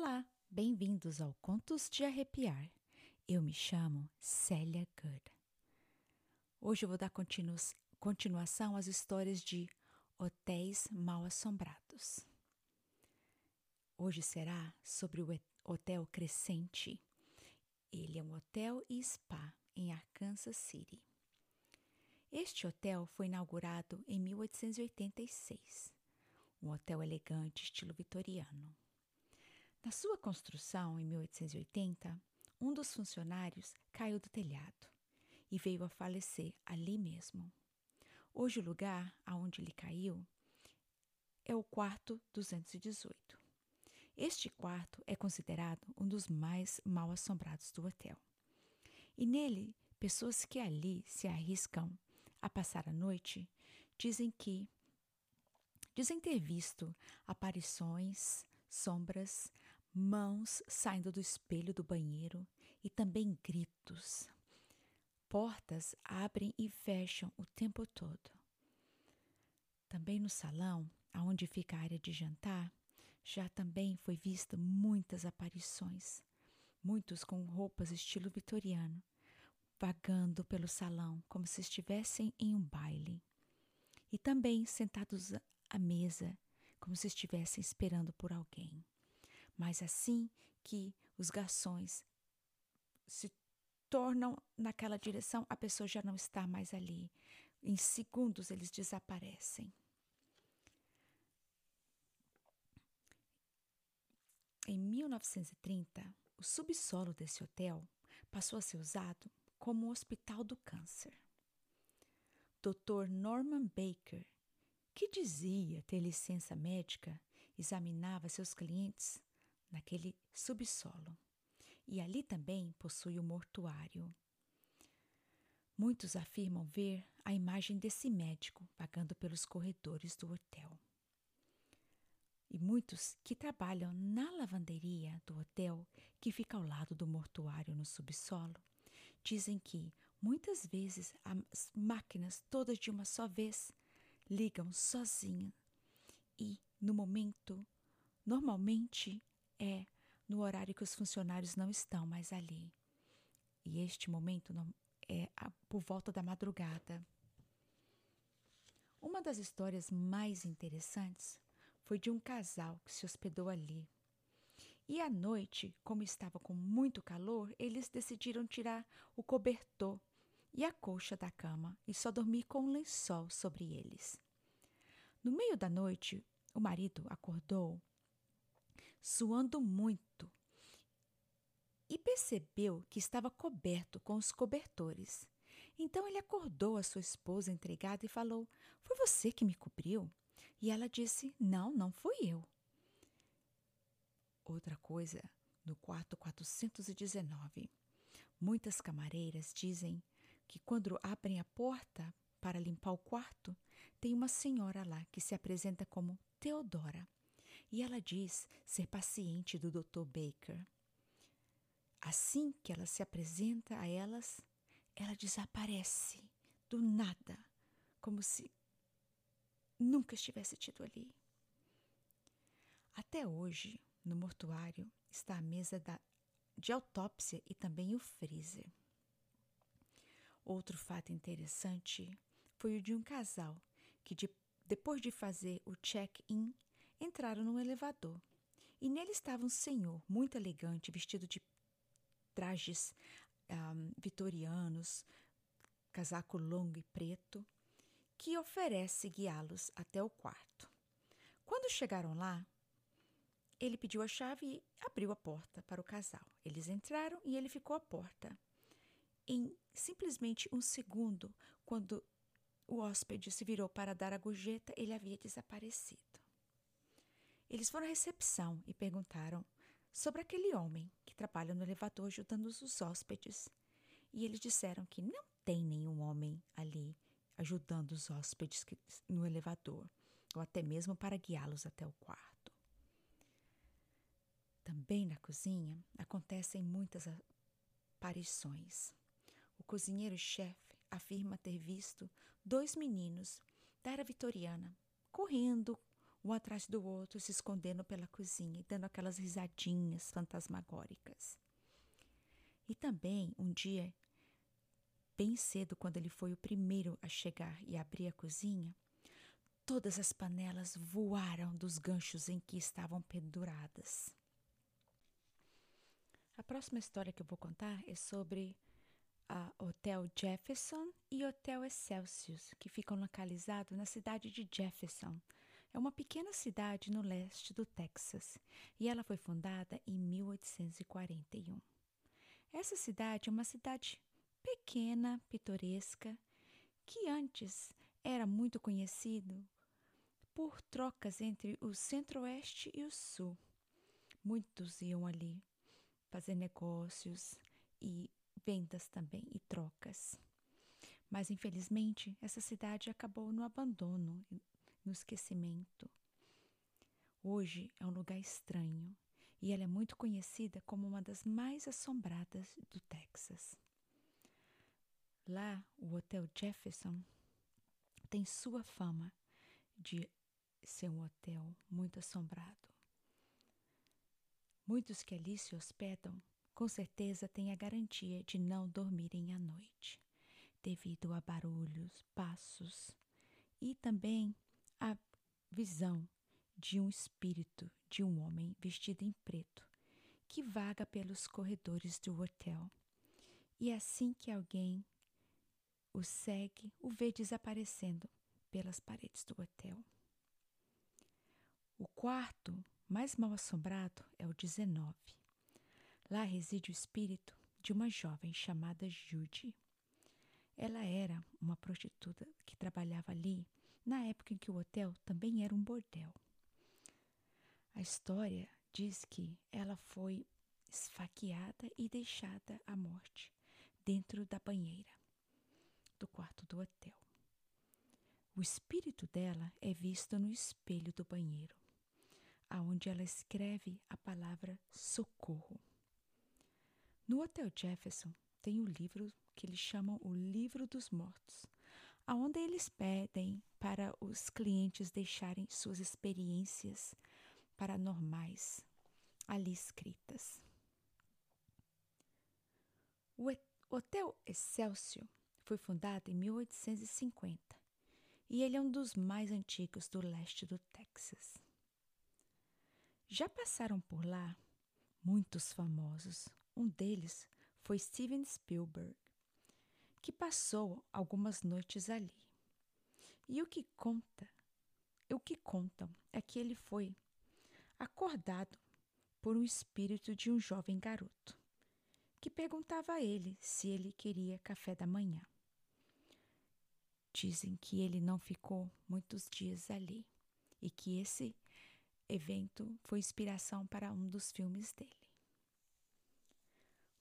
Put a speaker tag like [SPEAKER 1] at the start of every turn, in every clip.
[SPEAKER 1] Olá, bem-vindos ao Contos de Arrepiar. Eu me chamo Célia Good. Hoje eu vou dar continu continuação às histórias de Hotéis Mal Assombrados. Hoje será sobre o Hotel Crescente. Ele é um hotel e spa em Arkansas City. Este hotel foi inaugurado em 1886. Um hotel elegante, estilo vitoriano. Na sua construção, em 1880, um dos funcionários caiu do telhado e veio a falecer ali mesmo. Hoje, o lugar aonde ele caiu é o quarto 218. Este quarto é considerado um dos mais mal assombrados do hotel. E nele, pessoas que ali se arriscam a passar a noite dizem que dizem ter visto aparições, sombras, mãos saindo do espelho do banheiro e também gritos. Portas abrem e fecham o tempo todo. Também no salão, aonde fica a área de jantar, já também foi vista muitas aparições, muitos com roupas estilo vitoriano, vagando pelo salão como se estivessem em um baile, e também sentados à mesa, como se estivessem esperando por alguém. Mas assim que os garçons se tornam naquela direção, a pessoa já não está mais ali. Em segundos eles desaparecem. Em 1930, o subsolo desse hotel passou a ser usado como um hospital do câncer. Dr. Norman Baker, que dizia ter licença médica, examinava seus clientes naquele subsolo. E ali também possui o um mortuário. Muitos afirmam ver a imagem desse médico vagando pelos corredores do hotel. E muitos que trabalham na lavanderia do hotel, que fica ao lado do mortuário no subsolo, dizem que muitas vezes as máquinas, todas de uma só vez, ligam sozinhas e no momento, normalmente é no horário que os funcionários não estão mais ali. E este momento não, é por volta da madrugada. Uma das histórias mais interessantes foi de um casal que se hospedou ali. E à noite, como estava com muito calor, eles decidiram tirar o cobertor e a colcha da cama e só dormir com um lençol sobre eles. No meio da noite, o marido acordou suando muito, e percebeu que estava coberto com os cobertores. Então ele acordou a sua esposa entregada e falou: Foi você que me cobriu? E ela disse: Não, não fui eu. Outra coisa, no quarto 419. Muitas camareiras dizem que quando abrem a porta para limpar o quarto, tem uma senhora lá que se apresenta como Teodora e ela diz ser paciente do Dr. Baker. Assim que ela se apresenta a elas, ela desaparece do nada, como se nunca estivesse tido ali. Até hoje, no mortuário, está a mesa da, de autópsia e também o freezer. Outro fato interessante foi o de um casal que, de, depois de fazer o check-in, entraram no elevador e nele estava um senhor muito elegante, vestido de trajes um, vitorianos, casaco longo e preto, que oferece guiá-los até o quarto. Quando chegaram lá, ele pediu a chave e abriu a porta para o casal. Eles entraram e ele ficou à porta. Em simplesmente um segundo, quando o hóspede se virou para dar a gorjeta, ele havia desaparecido. Eles foram à recepção e perguntaram sobre aquele homem que trabalha no elevador ajudando os hóspedes. E eles disseram que não tem nenhum homem ali ajudando os hóspedes no elevador, ou até mesmo para guiá-los até o quarto. Também na cozinha acontecem muitas aparições. O cozinheiro-chefe afirma ter visto dois meninos da era vitoriana correndo um atrás do outro, se escondendo pela cozinha e dando aquelas risadinhas fantasmagóricas. E também, um dia, bem cedo, quando ele foi o primeiro a chegar e abrir a cozinha, todas as panelas voaram dos ganchos em que estavam penduradas. A próxima história que eu vou contar é sobre a Hotel Jefferson e Hotel Excelsius, que ficam localizados na cidade de Jefferson. É uma pequena cidade no leste do Texas e ela foi fundada em 1841. Essa cidade é uma cidade pequena, pitoresca, que antes era muito conhecido por trocas entre o centro-oeste e o sul. Muitos iam ali fazer negócios e vendas também e trocas. Mas infelizmente essa cidade acabou no abandono, no esquecimento. Hoje é um lugar estranho e ela é muito conhecida como uma das mais assombradas do Texas. Lá, o Hotel Jefferson tem sua fama de ser um hotel muito assombrado. Muitos que ali se hospedam com certeza têm a garantia de não dormirem à noite, devido a barulhos, passos e também a visão de um espírito de um homem vestido em preto que vaga pelos corredores do hotel. E assim que alguém o segue, o vê desaparecendo pelas paredes do hotel. O quarto mais mal assombrado é o 19. Lá reside o espírito de uma jovem chamada Judy. Ela era uma prostituta que trabalhava ali na época em que o hotel também era um bordel. A história diz que ela foi esfaqueada e deixada à morte dentro da banheira do quarto do hotel. O espírito dela é visto no espelho do banheiro aonde ela escreve a palavra socorro. No Hotel Jefferson tem o um livro que eles chamam o Livro dos Mortos, aonde eles pedem para os clientes deixarem suas experiências paranormais ali escritas. O Hotel Excelsior foi fundado em 1850 e ele é um dos mais antigos do leste do Texas. Já passaram por lá muitos famosos. Um deles foi Steven Spielberg, que passou algumas noites ali. E o que conta, o que contam é que ele foi acordado por um espírito de um jovem garoto, que perguntava a ele se ele queria café da manhã. Dizem que ele não ficou muitos dias ali e que esse evento foi inspiração para um dos filmes dele.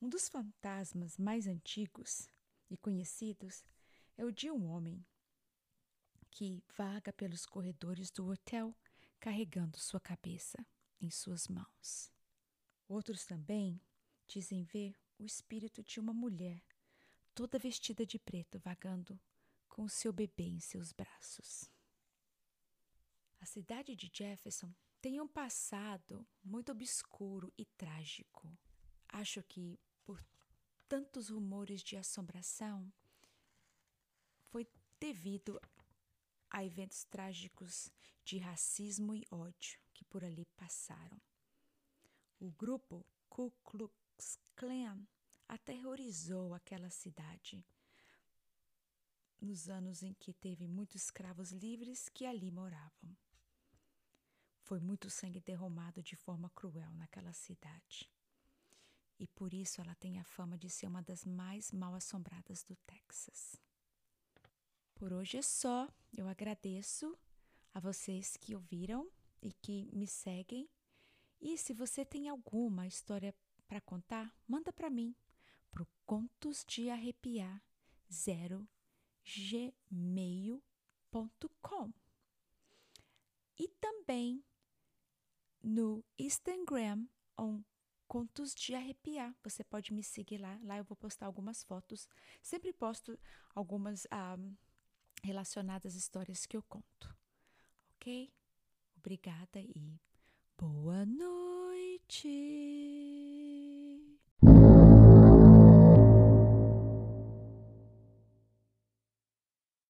[SPEAKER 1] Um dos fantasmas mais antigos e conhecidos é o de um homem que vaga pelos corredores do hotel carregando sua cabeça em suas mãos. Outros também dizem ver o espírito de uma mulher toda vestida de preto vagando com o seu bebê em seus braços. A cidade de Jefferson tem um passado muito obscuro e trágico. Acho que por tantos rumores de assombração foi devido a eventos trágicos de racismo e ódio que por ali passaram. O grupo Ku Klux Klan aterrorizou aquela cidade nos anos em que teve muitos escravos livres que ali moravam. Foi muito sangue derramado de forma cruel naquela cidade. E por isso ela tem a fama de ser uma das mais mal assombradas do Texas. Por hoje é só. Eu agradeço a vocês que ouviram e que me seguem. E se você tem alguma história para contar, manda para mim pro contos de arrepiar 0 gmail.com. E também no Instagram on Contos de Arrepiar. Você pode me seguir lá. Lá eu vou postar algumas fotos. Sempre posto algumas ah, relacionadas às histórias que eu conto. Ok? obrigada e boa noite.